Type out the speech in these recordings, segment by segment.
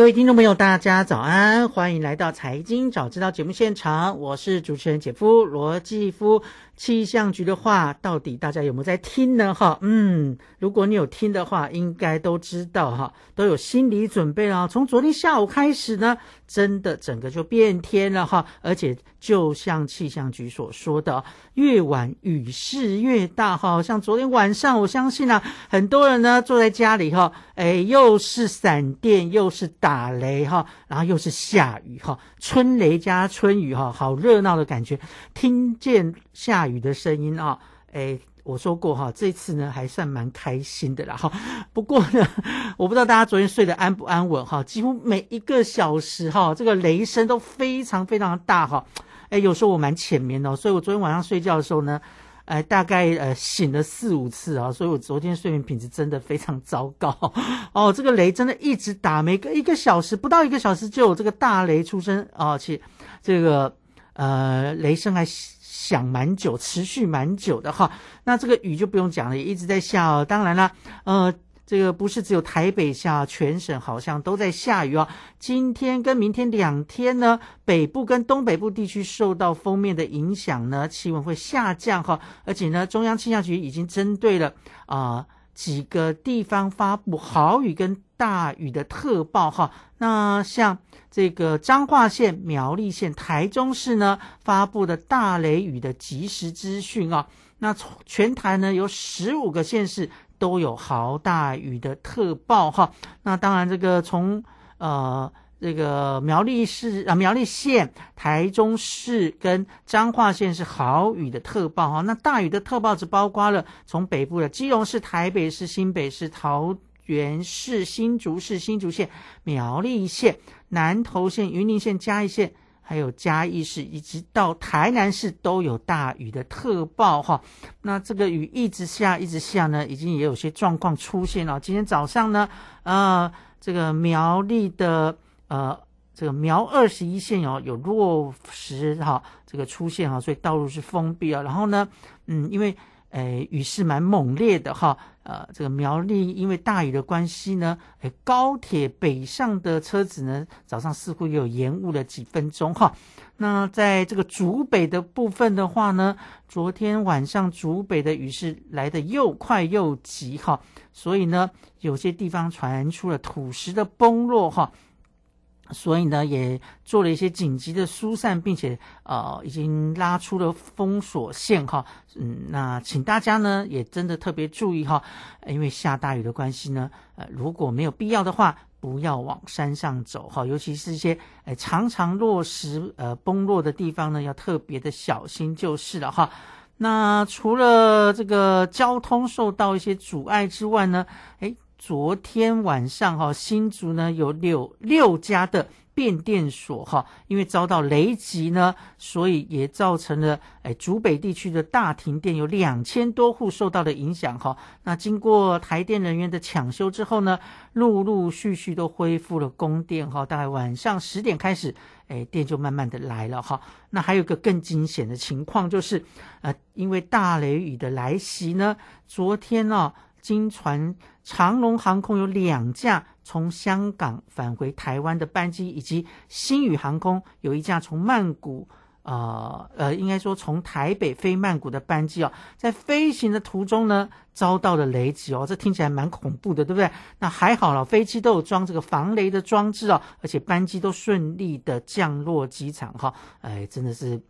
各位听众朋友，大家早安，欢迎来到《财经早知道》节目现场，我是主持人姐夫罗继夫。气象局的话，到底大家有没有在听呢？哈，嗯，如果你有听的话，应该都知道哈，都有心理准备了。从昨天下午开始呢，真的整个就变天了哈，而且就像气象局所说的，越晚雨势越大哈。像昨天晚上，我相信啊，很多人呢坐在家里哈，哎，又是闪电，又是打雷哈，然后又是下雨哈，春雷加春雨哈，好热闹的感觉，听见下雨。雨的声音啊，哎，我说过哈，这次呢还算蛮开心的啦哈。不过呢，我不知道大家昨天睡得安不安稳哈，几乎每一个小时哈，这个雷声都非常非常大哈。哎，有时候我蛮浅眠的，所以我昨天晚上睡觉的时候呢，哎，大概呃醒了四五次啊，所以我昨天睡眠品质真的非常糟糕 哦。这个雷真的一直打，每个一个小时不到一个小时就有这个大雷出声啊，且这个呃雷声还。响蛮久，持续蛮久的哈。那这个雨就不用讲了，一直在下哦。当然了，呃，这个不是只有台北下，全省好像都在下雨哦。今天跟明天两天呢，北部跟东北部地区受到封面的影响呢，气温会下降哈。而且呢，中央气象局已经针对了啊几个地方发布豪雨跟大雨的特报哈。那像。这个彰化县、苗栗县、台中市呢发布的大雷雨的即时资讯啊，那全台呢有十五个县市都有豪大雨的特报哈。那当然，这个从呃这个苗栗市啊、苗栗县、台中市跟彰化县是豪雨的特报哈。那大雨的特报只包括了从北部的基隆市、台北市、新北市、桃园市、新竹市、新竹县、苗栗县。南投县、云林县、嘉义县，还有嘉义市，以及到台南市都有大雨的特报哈。那这个雨一直下，一直下呢，已经也有些状况出现了。今天早上呢，呃，这个苗栗的呃，这个苗二十一线哦，有落石哈，这个出现哈，所以道路是封闭啊。然后呢，嗯，因为诶雨势蛮猛烈的哈。呃，这个苗栗因为大雨的关系呢，哎，高铁北上的车子呢，早上似乎也有延误了几分钟哈。那在这个竹北的部分的话呢，昨天晚上竹北的雨势来的又快又急哈，所以呢，有些地方传出了土石的崩落哈。所以呢，也做了一些紧急的疏散，并且呃，已经拉出了封锁线哈。嗯，那请大家呢也真的特别注意哈，因为下大雨的关系呢，呃，如果没有必要的话，不要往山上走哈，尤其是一些呃常常落石呃崩落的地方呢，要特别的小心就是了哈。那除了这个交通受到一些阻碍之外呢，诶。昨天晚上哈，新竹呢有六六家的变电所哈，因为遭到雷击呢，所以也造成了哎，竹北地区的大停电，有两千多户受到的影响哈。那经过台电人员的抢修之后呢，陆陆续续都恢复了供电哈。大概晚上十点开始，哎，电就慢慢的来了哈。那还有个更惊险的情况就是，呃，因为大雷雨的来袭呢，昨天呢。经传长龙航空有两架从香港返回台湾的班机，以及新宇航空有一架从曼谷，呃呃，应该说从台北飞曼谷的班机哦，在飞行的途中呢，遭到了雷击哦，这听起来蛮恐怖的，对不对？那还好了，飞机都有装这个防雷的装置哦，而且班机都顺利的降落机场哈，哎，真的是。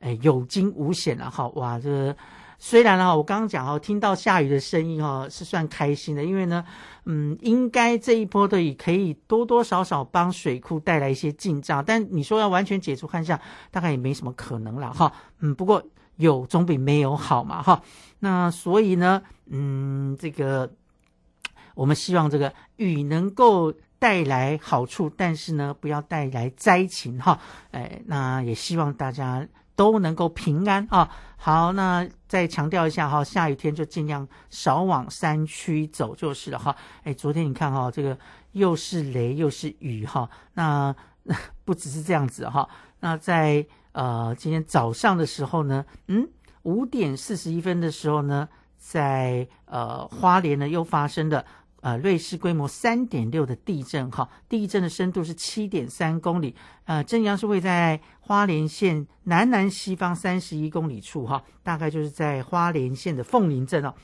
哎有惊无险了哈。哇，这虽然哈，我刚刚讲哈，听到下雨的声音哈，是算开心的，因为呢，嗯，应该这一波的雨可以多多少少帮水库带来一些进账，但你说要完全解除旱象，大概也没什么可能了哈。嗯，不过有总比没有好嘛哈。那所以呢，嗯，这个我们希望这个雨能够带来好处，但是呢，不要带来灾情哈。哎，那也希望大家都能够平安啊。好，那再强调一下哈，下雨天就尽量少往山区走就是了哈。哎，昨天你看哈，这个又是雷又是雨哈，那 不只是这样子哈。那在呃今天早上的时候呢，嗯。五点四十一分的时候呢，在呃花莲呢又发生了呃瑞士规模三点六的地震哈，地震的深度是七点三公里，呃震央是位在花莲县南南西方三十一公里处哈，大概就是在花莲县的凤林镇哦，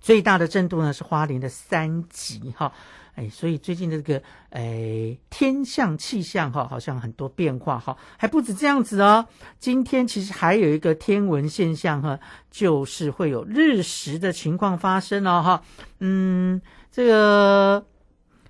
最大的震度呢是花莲的三级哈。哎，所以最近的这个哎天象气象哈，好像很多变化哈，还不止这样子哦。今天其实还有一个天文现象哈，就是会有日食的情况发生哦哈。嗯，这个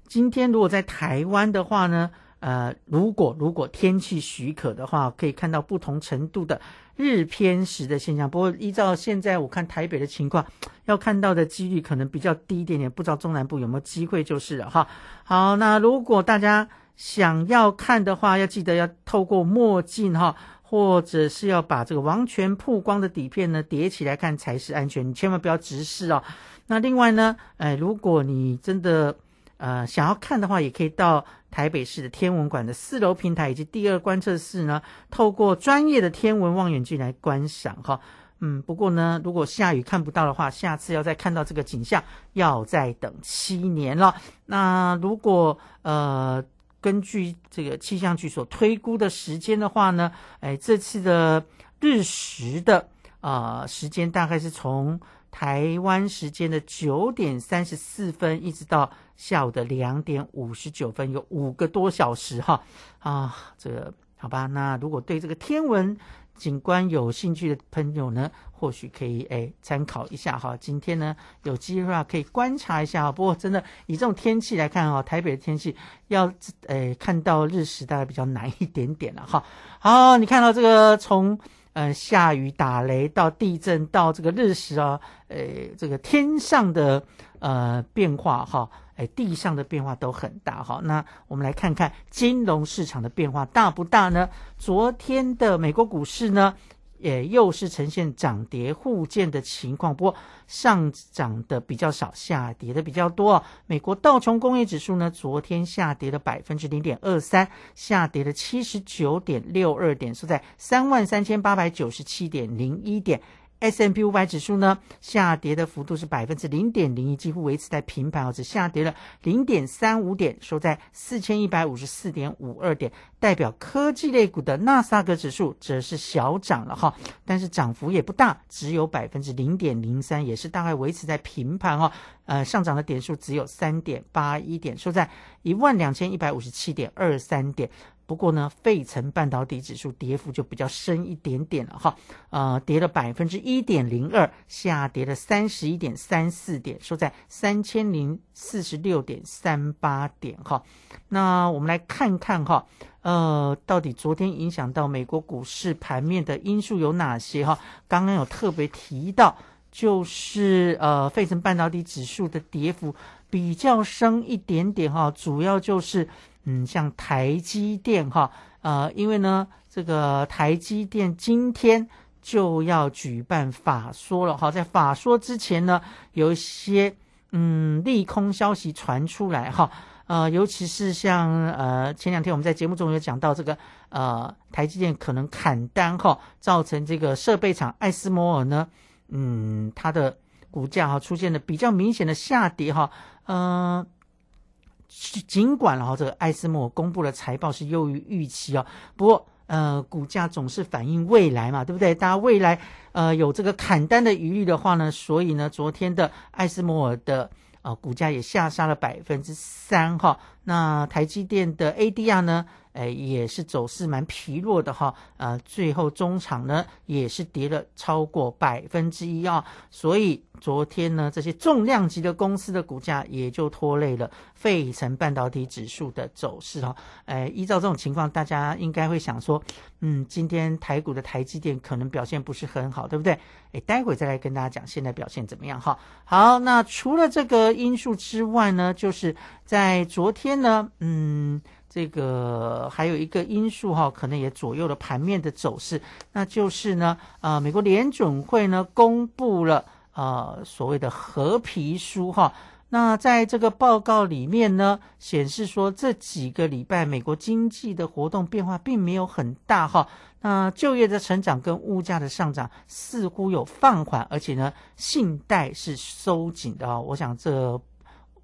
今天如果在台湾的话呢，呃，如果如果天气许可的话，可以看到不同程度的。日偏食的现象，不过依照现在我看台北的情况，要看到的几率可能比较低一点点，不知道中南部有没有机会就是了哈。好，那如果大家想要看的话，要记得要透过墨镜哈，或者是要把这个完全曝光的底片呢叠起来看才是安全，你千万不要直视哦。那另外呢，哎，如果你真的呃想要看的话，也可以到。台北市的天文馆的四楼平台以及第二观测室呢，透过专业的天文望远镜来观赏哈。嗯，不过呢，如果下雨看不到的话，下次要再看到这个景象，要再等七年了。那如果呃，根据这个气象局所推估的时间的话呢，哎，这次的日食的啊时间大概是从。台湾时间的九点三十四分，一直到下午的两点五十九分，有五个多小时哈啊，这个好吧？那如果对这个天文景观有兴趣的朋友呢，或许可以诶参考一下哈。今天呢有机会啊，可以观察一下哈。不过真的以这种天气来看哈，台北的天气要诶看到日食大概比较难一点点了哈。好，你看到这个从。呃，下雨打雷到地震到这个日食啊，呃，这个天上的呃变化哈，哎，地上的变化都很大哈。那我们来看看金融市场的变化大不大呢？昨天的美国股市呢？也又是呈现涨跌互见的情况，不过上涨的比较少，下跌的比较多。美国道琼工业指数呢，昨天下跌了百分之零点二三，下跌了七十九点六二点，收在三万三千八百九十七点零一点。S M P 五百指数呢，下跌的幅度是百分之零点零一，几乎维持在平盘，只下跌了零点三五点，收在四千一百五十四点五二点。代表科技类股的纳斯达克指数则是小涨了哈，但是涨幅也不大，只有百分之零点零三，也是大概维持在平盘哈。呃，上涨的点数只有三点八一点，收在一万两千一百五十七点二三点。不过呢，费城半导体指数跌幅就比较深一点点了哈，呃，跌了百分之一点零二，下跌了三十一点三四点，收在三千零四十六点三八点哈。那我们来看看哈，呃，到底昨天影响到美国股市盘面的因素有哪些哈？刚刚有特别提到，就是呃，费城半导体指数的跌幅比较深一点点哈，主要就是。嗯，像台积电哈，呃，因为呢，这个台积电今天就要举办法说了哈，在法说之前呢，有一些嗯利空消息传出来哈，呃，尤其是像呃前两天我们在节目中有讲到这个呃台积电可能砍单哈，造成这个设备厂艾斯摩尔呢，嗯，它的股价哈出现了比较明显的下跌哈，嗯。尽管然后，这个艾斯莫公布了财报是优于预期哦，不过呃，股价总是反映未来嘛，对不对？大家未来呃有这个砍单的余虑的话呢，所以呢，昨天的艾斯莫尔的呃股价也下杀了百分之三哈。那台积电的 ADR 呢，哎，也是走势蛮疲弱的哈，呃，最后中场呢也是跌了超过百分之一啊，所以昨天呢这些重量级的公司的股价也就拖累了费城半导体指数的走势哈，哎，依照这种情况，大家应该会想说，嗯，今天台股的台积电可能表现不是很好，对不对？哎，待会再来跟大家讲现在表现怎么样哈。好，那除了这个因素之外呢，就是在昨天呢，嗯。这个还有一个因素哈，可能也左右了盘面的走势，那就是呢，呃，美国联准会呢公布了呃所谓的合皮书哈，那在这个报告里面呢，显示说这几个礼拜美国经济的活动变化并没有很大哈，那就业的成长跟物价的上涨似乎有放缓，而且呢，信贷是收紧的啊，我想这。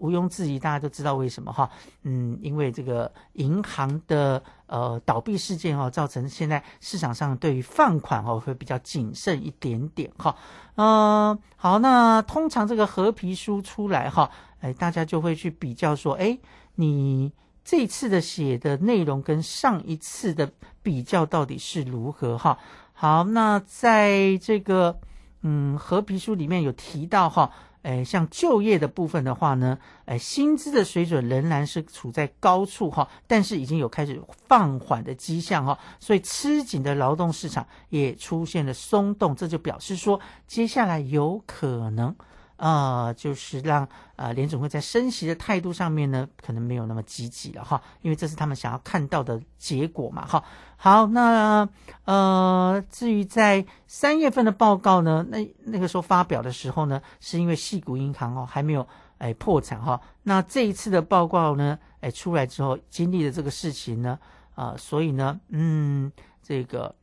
毋庸置疑，大家都知道为什么哈？嗯，因为这个银行的呃倒闭事件哈，造成现在市场上对于放款哈会比较谨慎一点点哈。嗯，好，那通常这个合皮书出来哈，哎，大家就会去比较说，哎，你这次的写的内容跟上一次的比较到底是如何哈？好，那在这个嗯合皮书里面有提到哈。诶，像就业的部分的话呢，诶，薪资的水准仍然是处在高处哈，但是已经有开始放缓的迹象哈，所以吃紧的劳动市场也出现了松动，这就表示说接下来有可能。啊，就是让啊联总会在升息的态度上面呢，可能没有那么积极了哈，因为这是他们想要看到的结果嘛哈。好，那呃，至于在三月份的报告呢，那那个时候发表的时候呢，是因为细谷银行哦还没有哎破产哈。那这一次的报告呢，哎出来之后经历了这个事情呢，啊，所以呢，嗯，这个。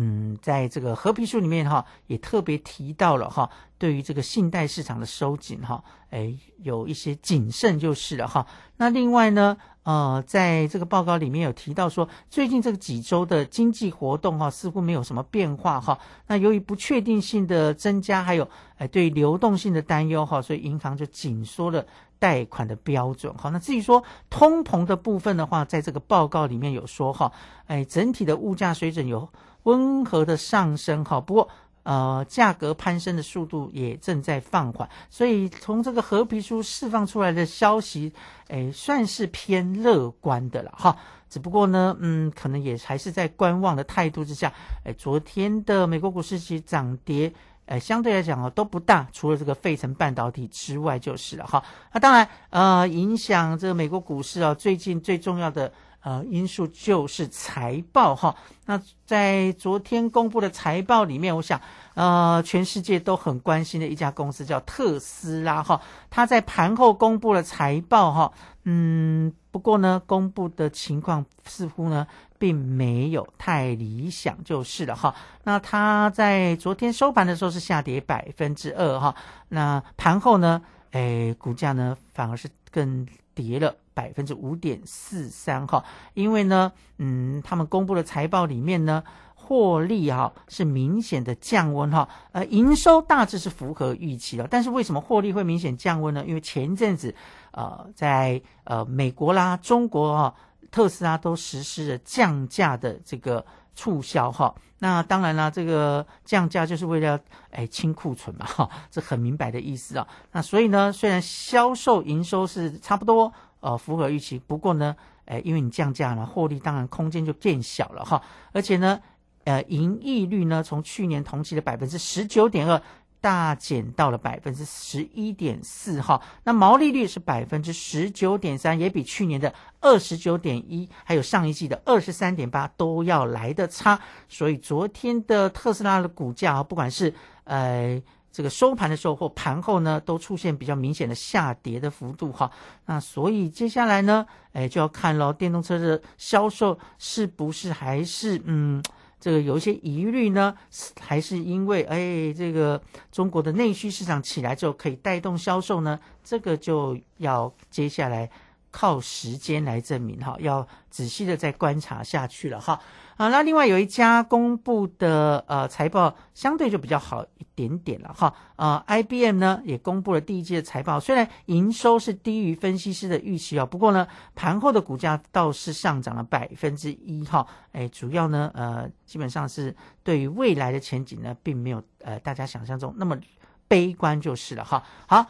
嗯，在这个和平书里面哈，也特别提到了哈，对于这个信贷市场的收紧哈，哎，有一些谨慎就是了哈。那另外呢，呃，在这个报告里面有提到说，最近这个几周的经济活动哈，似乎没有什么变化哈。那由于不确定性的增加，还有哎对流动性的担忧哈，所以银行就紧缩了贷款的标准。好，那至于说通膨的部分的话，在这个报告里面有说哈，哎，整体的物价水准有。温和的上升，哈，不过呃，价格攀升的速度也正在放缓，所以从这个和皮书释放出来的消息，哎，算是偏乐观的了，哈。只不过呢，嗯，可能也还是在观望的态度之下，哎，昨天的美国股市其实涨跌，哎，相对来讲哦都不大，除了这个费城半导体之外就是了，哈。那当然，呃，影响这个美国股市啊，最近最重要的。呃，因素就是财报哈。那在昨天公布的财报里面，我想，呃，全世界都很关心的一家公司叫特斯拉哈。它在盘后公布了财报哈。嗯，不过呢，公布的情况似乎呢，并没有太理想，就是了哈。那它在昨天收盘的时候是下跌百分之二哈。那盘后呢，哎，股价呢反而是更跌了。百分之五点四三哈，因为呢，嗯，他们公布的财报里面呢，获利哈是明显的降温哈，呃，营收大致是符合预期的，但是为什么获利会明显降温呢？因为前一阵子，呃，在呃美国啦、中国哈，特斯拉都实施了降价的这个促销哈，那当然啦，这个降价就是为了哎清库存嘛哈，这很明白的意思啊。那所以呢，虽然销售营收是差不多。呃，符合预期。不过呢，哎，因为你降价了，获利当然空间就变小了哈。而且呢，呃，盈利率呢，从去年同期的百分之十九点二大减到了百分之十一点四哈。那毛利率是百分之十九点三，也比去年的二十九点一，还有上一季的二十三点八都要来的差。所以昨天的特斯拉的股价啊，不管是呃。这个收盘的时候或盘后呢，都出现比较明显的下跌的幅度哈。那所以接下来呢，哎，就要看喽，电动车的销售是不是还是嗯，这个有一些疑虑呢？还是因为哎，这个中国的内需市场起来之后可以带动销售呢？这个就要接下来靠时间来证明哈，要仔细的再观察下去了哈。啊，那另外有一家公布的呃财报相对就比较好一点点了哈。啊，IBM 呢也公布了第一季的财报，虽然营收是低于分析师的预期哦，不过呢盘后的股价倒是上涨了百分之一哈。哎，主要呢呃基本上是对于未来的前景呢，并没有呃大家想象中那么悲观就是了哈。好。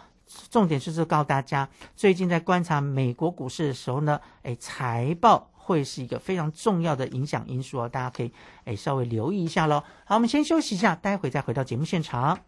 重点就是告诉大家，最近在观察美国股市的时候呢，哎，财报会是一个非常重要的影响因素哦，大家可以哎稍微留意一下喽。好，我们先休息一下，待会再回到节目现场。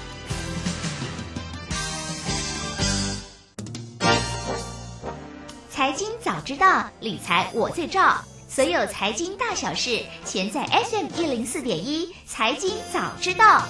财经早知道，理财我最照。所有财经大小事，全在 FM 一零四点一。财经早知道。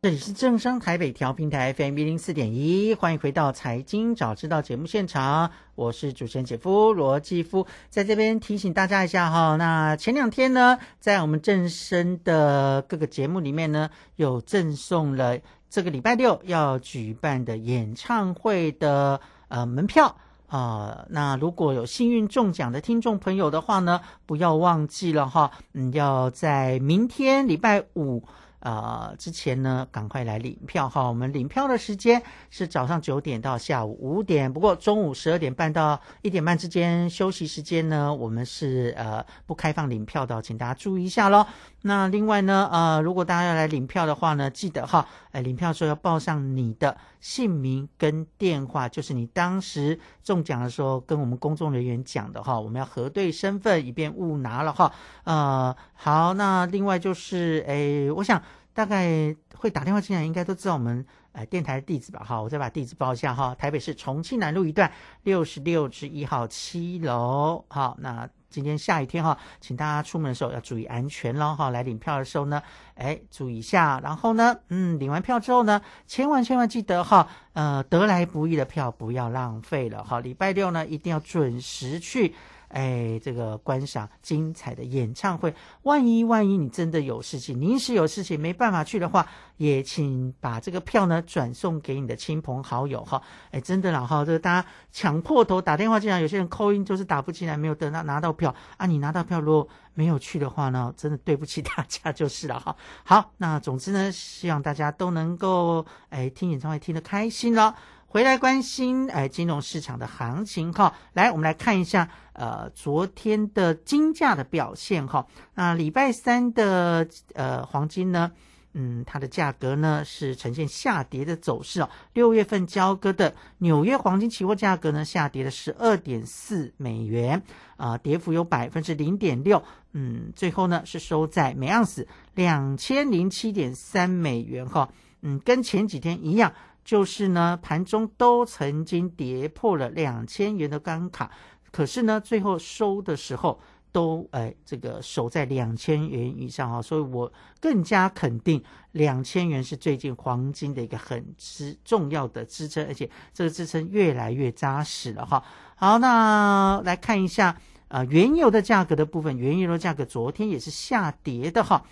这里是正商台北调频台 FM 一零四点一，欢迎回到财经早知道节目现场，我是主持人姐夫罗继夫，在这边提醒大家一下哈，那前两天呢，在我们正声的各个节目里面呢，有赠送了这个礼拜六要举办的演唱会的呃门票啊、那如果有幸运中奖的听众朋友的话呢，不要忘记了哈，嗯，要在明天礼拜五。呃，之前呢，赶快来领票哈。我们领票的时间是早上九点到下午五点，不过中午十二点半到一点半之间休息时间呢，我们是呃不开放领票的，请大家注意一下喽。那另外呢，呃，如果大家要来领票的话呢，记得哈，哎，领票时候要报上你的姓名跟电话，就是你当时中奖的时候跟我们公众人员讲的哈，我们要核对身份，以便误拿了哈。呃，好，那另外就是，哎，我想大概会打电话进来，应该都知道我们呃电台的地址吧？哈，我再把地址报一下哈，台北市重庆南路一段六十六至一号七楼。好，那今天下雨天哈，请大家出门的时候要注意安全喽哈。来领票的时候呢，哎，注意一下。然后呢，嗯，领完票之后呢，千万千万记得哈，呃，得来不易的票不要浪费了哈。礼拜六呢，一定要准时去。哎，这个观赏精彩的演唱会，万一万一你真的有事情，临时有事情没办法去的话，也请把这个票呢转送给你的亲朋好友哈。哎，真的啦哈，这个大家抢破头打电话进来，有些人扣音就是打不进来，没有得到拿到票啊。你拿到票如果没有去的话呢，真的对不起大家就是了哈。好，那总之呢，希望大家都能够哎听演唱会听得开心了。回来关心哎金融市场的行情哈，来我们来看一下呃昨天的金价的表现哈。那礼拜三的呃黄金呢，嗯它的价格呢是呈现下跌的走势哦。六月份交割的纽约黄金期货价格呢下跌了十二点四美元啊、跌幅有百分之零点六，嗯最后呢是收在每盎司两千零七点三美元哈，嗯跟前几天一样。就是呢，盘中都曾经跌破了两千元的关卡，可是呢，最后收的时候都哎这个守在两千元以上啊，所以我更加肯定两千元是最近黄金的一个很支重要的支撑，而且这个支撑越来越扎实了哈。好，那来看一下啊、原油的价格的部分，原油的价格昨天也是下跌的哈。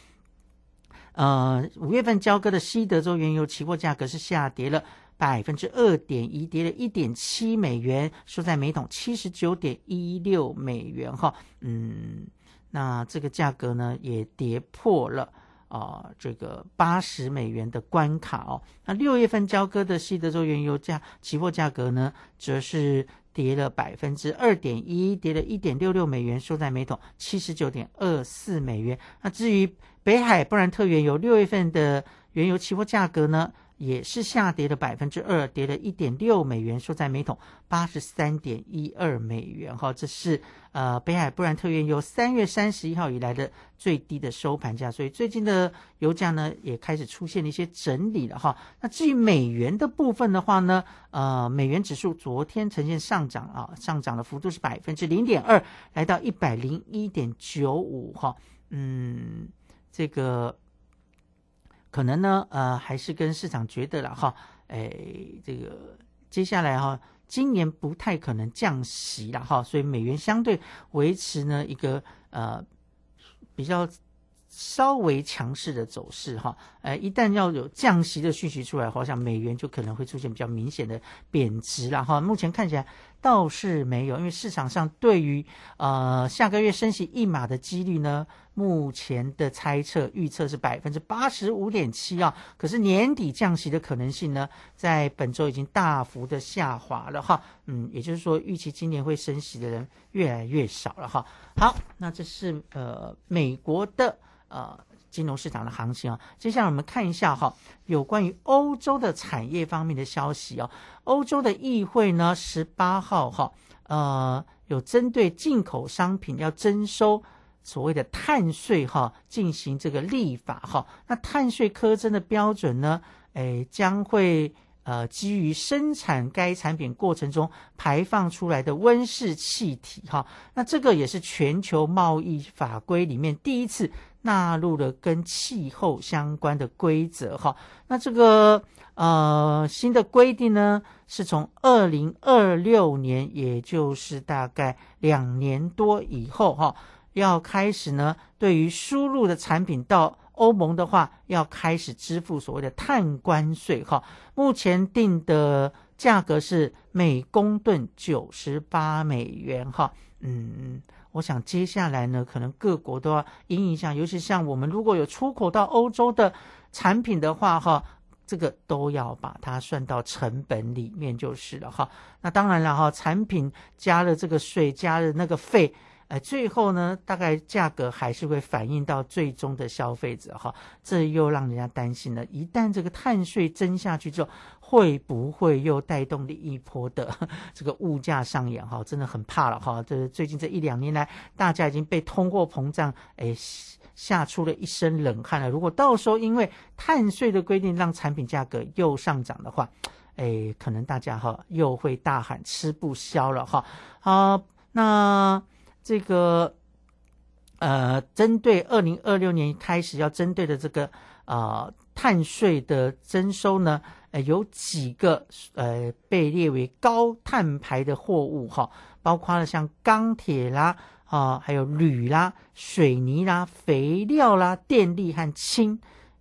呃，五月份交割的西德州原油期货价格是下跌了百分之二点一，跌了一点七美元，收在每桶七十九点一六美元哈。嗯，那这个价格呢也跌破了啊、这个八十美元的关卡哦。那六月份交割的西德州原油价期货价格呢，则是跌了百分之二点一，跌了一点六六美元，收在每桶七十九点二四美元。那至于北海布兰特原油六月份的原油期货价格呢，也是下跌了百分之二，跌了一点六美元，收在每桶八十三点一二美元。哈，这是呃北海布兰特原油三月三十一号以来的最低的收盘价，所以最近的油价呢也开始出现了一些整理了哈。那至于美元的部分的话呢，呃，美元指数昨天呈现上涨啊，上涨的幅度是百分之零点二，来到一百零一点九五哈，嗯。这个可能呢，呃，还是跟市场觉得了哈，哎，这个接下来哈，今年不太可能降息了哈，所以美元相对维持呢一个呃比较稍微强势的走势哈，呃，一旦要有降息的讯息出来，好像美元就可能会出现比较明显的贬值了哈。目前看起来倒是没有，因为市场上对于呃下个月升息一码的几率呢。目前的猜测预测是百分之八十五点七啊，可是年底降息的可能性呢，在本周已经大幅的下滑了哈，嗯，也就是说预期今年会升息的人越来越少了哈。好，那这是呃美国的呃金融市场的行情啊，接下来我们看一下哈，有关于欧洲的产业方面的消息哦，欧洲的议会呢十八号哈，呃有针对进口商品要征收。所谓的碳税哈，进行这个立法哈，那碳税苛征的标准呢，诶，将会呃基于生产该产品过程中排放出来的温室气体哈。那这个也是全球贸易法规里面第一次纳入了跟气候相关的规则哈。那这个呃新的规定呢，是从二零二六年，也就是大概两年多以后哈，要开始呢，对于输入的产品到欧盟的话，要开始支付所谓的碳关税哈。目前定的价格是每公吨九十八美元哈。嗯，我想接下来呢，可能各国都要因应一下，尤其像我们如果有出口到欧洲的产品的话哈，这个都要把它算到成本里面就是了哈。那当然了哈，产品加了这个税，加了那个费。哎，最后呢，大概价格还是会反映到最终的消费者哈，这又让人家担心了。一旦这个碳税增下去之后，会不会又带动另一波的 这个物价上扬哈？真的很怕了哈。这最近这一两年来，大家已经被通货膨胀哎吓出了一身冷汗了。如果到时候因为碳税的规定让产品价格又上涨的话，哎，可能大家哈又会大喊吃不消了哈。好，那。这个呃，针对二零二六年开始要针对的这个啊碳税的征收呢，呃，有几个呃被列为高碳排的货物哈，包括了像钢铁啦啊，还有铝啦、水泥啦、肥料啦、电力和氢，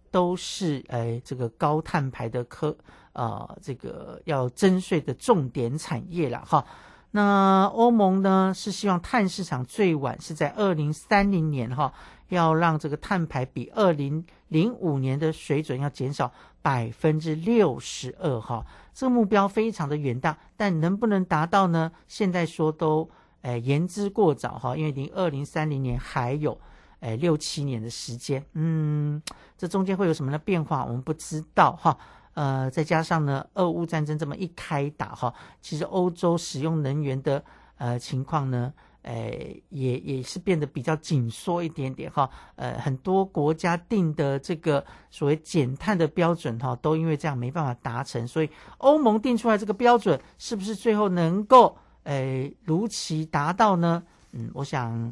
都是呃这个高碳排的科啊这个要征税的重点产业了哈。那欧盟呢是希望碳市场最晚是在二零三零年哈，要让这个碳排比二零零五年的水准要减少百分之六十二哈。这个目标非常的远大，但能不能达到呢？现在说都诶言之过早哈，因为离二零三零年还有诶六七年的时间，嗯，这中间会有什么的变化，我们不知道哈。呃，再加上呢，俄乌战争这么一开打哈，其实欧洲使用能源的呃情况呢，呃，也也是变得比较紧缩一点点哈。呃，很多国家定的这个所谓减碳的标准哈，都因为这样没办法达成，所以欧盟定出来这个标准，是不是最后能够呃如期达到呢？嗯，我想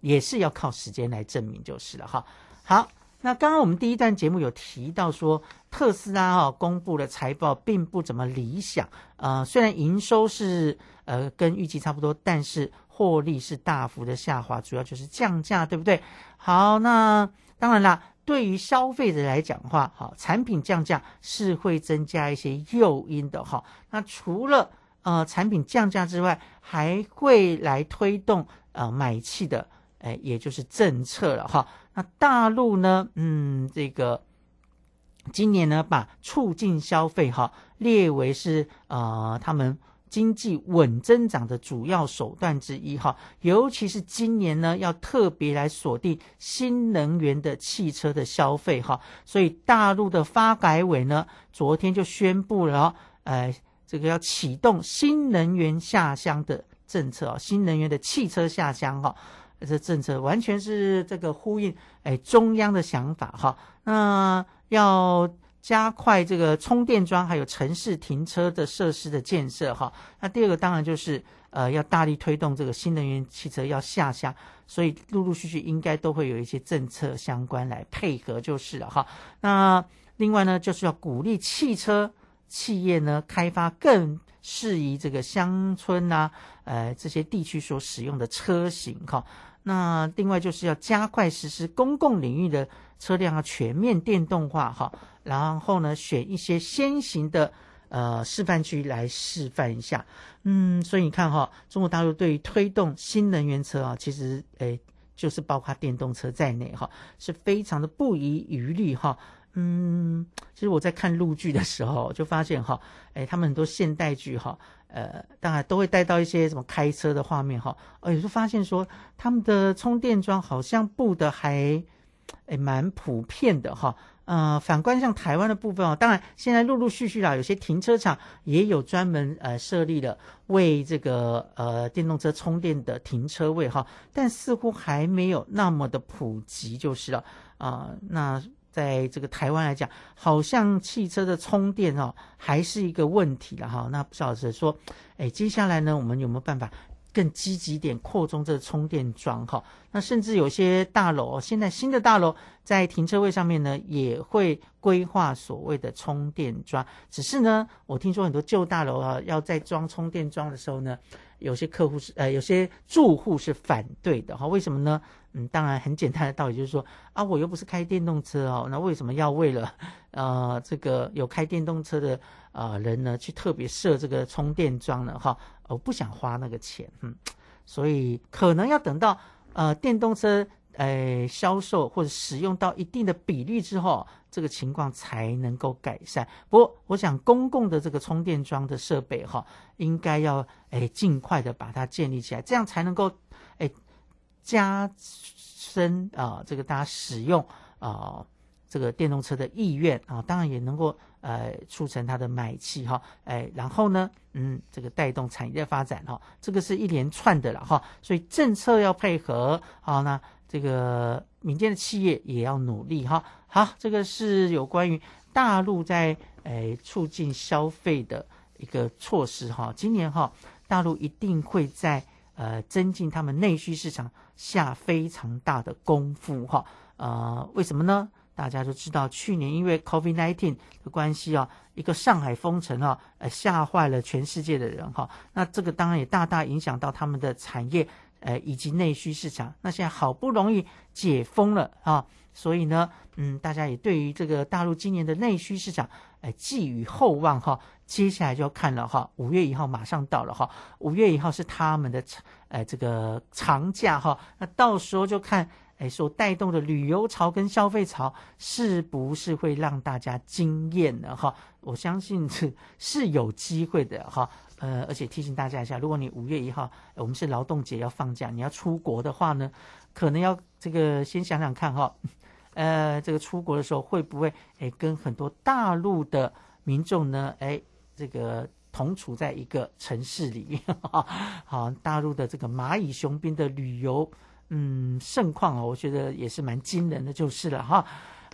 也是要靠时间来证明就是了哈。好。那刚刚我们第一段节目有提到说，特斯拉哈公布的财报并不怎么理想，呃，虽然营收是呃跟预期差不多，但是获利是大幅的下滑，主要就是降价，对不对？好，那当然啦，对于消费者来讲的话，哈，产品降价是会增加一些诱因的哈。那除了呃产品降价之外，还会来推动呃买气的，哎，也就是政策了哈。那大陆呢？嗯，这个今年呢，把促进消费哈列为是呃他们经济稳增长的主要手段之一哈。尤其是今年呢，要特别来锁定新能源的汽车的消费哈。所以大陆的发改委呢，昨天就宣布了，呃，这个要启动新能源下乡的政策啊，新能源的汽车下乡哈。这政策完全是这个呼应，哎，中央的想法哈。那要加快这个充电桩还有城市停车的设施的建设哈。那第二个当然就是呃，要大力推动这个新能源汽车要下乡，所以陆陆续续应该都会有一些政策相关来配合就是了哈。那另外呢，就是要鼓励汽车企业呢开发更适宜这个乡村呐，呃这些地区所使用的车型哈。那另外就是要加快实施公共领域的车辆要全面电动化哈，然后呢选一些先行的呃示范区来示范一下，嗯，所以你看哈，中国大陆对于推动新能源车啊，其实诶就是包括电动车在内哈，是非常的不遗余力哈，嗯，其实我在看陆剧的时候 就发现哈，哎他们很多现代剧哈。呃，当然都会带到一些什么开车的画面哈，呃，有时候发现说他们的充电桩好像布的还，哎蛮普遍的哈，呃，反观像台湾的部分哦，当然现在陆陆续续啦，有些停车场也有专门呃设立了为这个呃电动车充电的停车位哈，但似乎还没有那么的普及就是了啊，那。在这个台湾来讲，好像汽车的充电哦还是一个问题了哈。那不晓得说，哎，接下来呢，我们有没有办法？更积极点扩充这个充电桩哈，那甚至有些大楼现在新的大楼在停车位上面呢也会规划所谓的充电桩，只是呢我听说很多旧大楼啊要在装充电桩的时候呢，有些客户是呃有些住户是反对的哈，为什么呢？嗯，当然很简单的道理就是说啊我又不是开电动车哦，那为什么要为了呃这个有开电动车的呃人呢去特别设这个充电桩呢哈？我不想花那个钱，嗯，所以可能要等到呃电动车呃销售或者使用到一定的比例之后，这个情况才能够改善。不过，我想公共的这个充电桩的设备哈，应该要诶尽快的把它建立起来，这样才能够加深啊这个大家使用啊这个电动车的意愿啊，当然也能够。呃，促成它的买气哈，哎，然后呢，嗯，这个带动产业的发展哈，这个是一连串的了哈，所以政策要配合，好，那这个民间的企业也要努力哈。好，这个是有关于大陆在诶促进消费的一个措施哈。今年哈，大陆一定会在呃增进他们内需市场下非常大的功夫哈。呃，为什么呢？大家都知道，去年因为 COVID-19 的关系啊，一个上海封城啊，呃，吓坏了全世界的人哈。那这个当然也大大影响到他们的产业，呃，以及内需市场。那现在好不容易解封了啊，所以呢，嗯，大家也对于这个大陆今年的内需市场，呃，寄予厚望哈。接下来就要看了哈，五月一号马上到了哈，五月一号是他们的长，呃，这个长假哈。那到时候就看。哎，所带动的旅游潮跟消费潮，是不是会让大家惊艳呢？哈，我相信是是有机会的哈。呃，而且提醒大家一下，如果你五月一号我们是劳动节要放假，你要出国的话呢，可能要这个先想想看哈。呃，这个出国的时候会不会哎跟很多大陆的民众呢？哎，这个同处在一个城市里面哈。好，大陆的这个蚂蚁雄兵的旅游。嗯，盛况啊，我觉得也是蛮惊人的，就是了哈。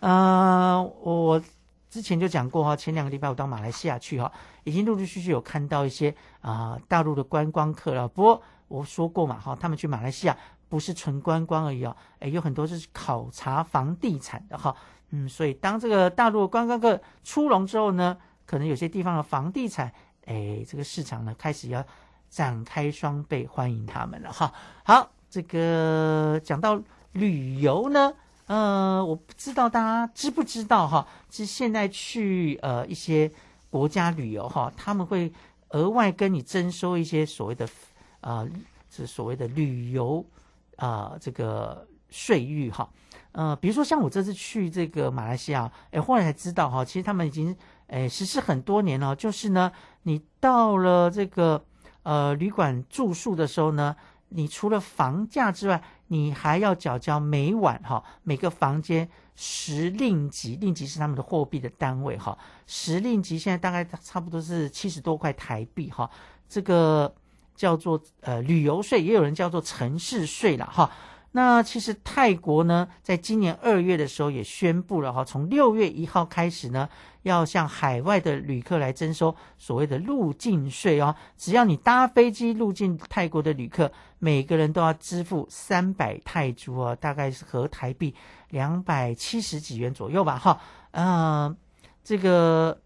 呃，我之前就讲过哈，前两个礼拜我到马来西亚去哈，已经陆陆续续有看到一些啊大陆的观光客了。不过我说过嘛哈，他们去马来西亚不是纯观光而已哦，哎，有很多是考察房地产的哈。嗯，所以当这个大陆观光客出笼之后呢，可能有些地方的房地产，哎，这个市场呢开始要展开双倍欢迎他们了哈。好。这个讲到旅游呢，呃，我不知道大家知不知道哈，其实现在去呃一些国家旅游哈，他们会额外跟你征收一些所谓的啊，是所谓的旅游啊这个税率哈，呃，比如说像我这次去这个马来西亚，哎，后来才知道哈，其实他们已经哎实施很多年了，就是呢，你到了这个呃旅馆住宿的时候呢。你除了房价之外，你还要缴交每晚哈每个房间十令吉，令吉是他们的货币的单位哈，十令吉现在大概差不多是七十多块台币哈，这个叫做呃旅游税，也有人叫做城市税了哈。那其实泰国呢，在今年二月的时候也宣布了哈，从六月一号开始呢，要向海外的旅客来征收所谓的入境税哦。只要你搭飞机入境泰国的旅客，每个人都要支付三百泰铢哦，大概是合台币两百七十几元左右吧哈。嗯，这个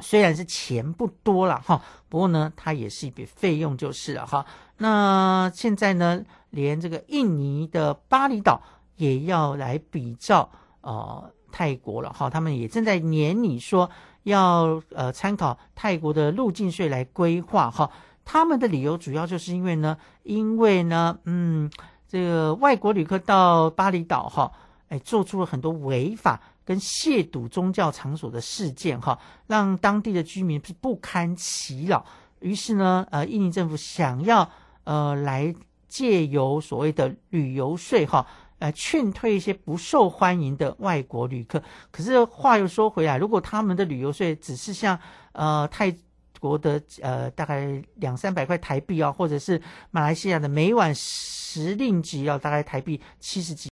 虽然是钱不多了哈，不过呢，它也是一笔费用就是了哈。那现在呢？连这个印尼的巴厘岛也要来比照呃泰国了哈，他们也正在年拟说要呃参考泰国的入境税来规划哈。他们的理由主要就是因为呢，因为呢，嗯，这个外国旅客到巴厘岛哈，哎，做出了很多违法跟亵渎宗教场所的事件哈，让当地的居民是不堪其扰。于是呢，呃，印尼政府想要呃来。借由所谓的旅游税哈，呃，劝退一些不受欢迎的外国旅客。可是话又说回来，如果他们的旅游税只是像呃泰国的呃大概两三百块台币啊，或者是马来西亚的每晚十令吉要大概台币七十几。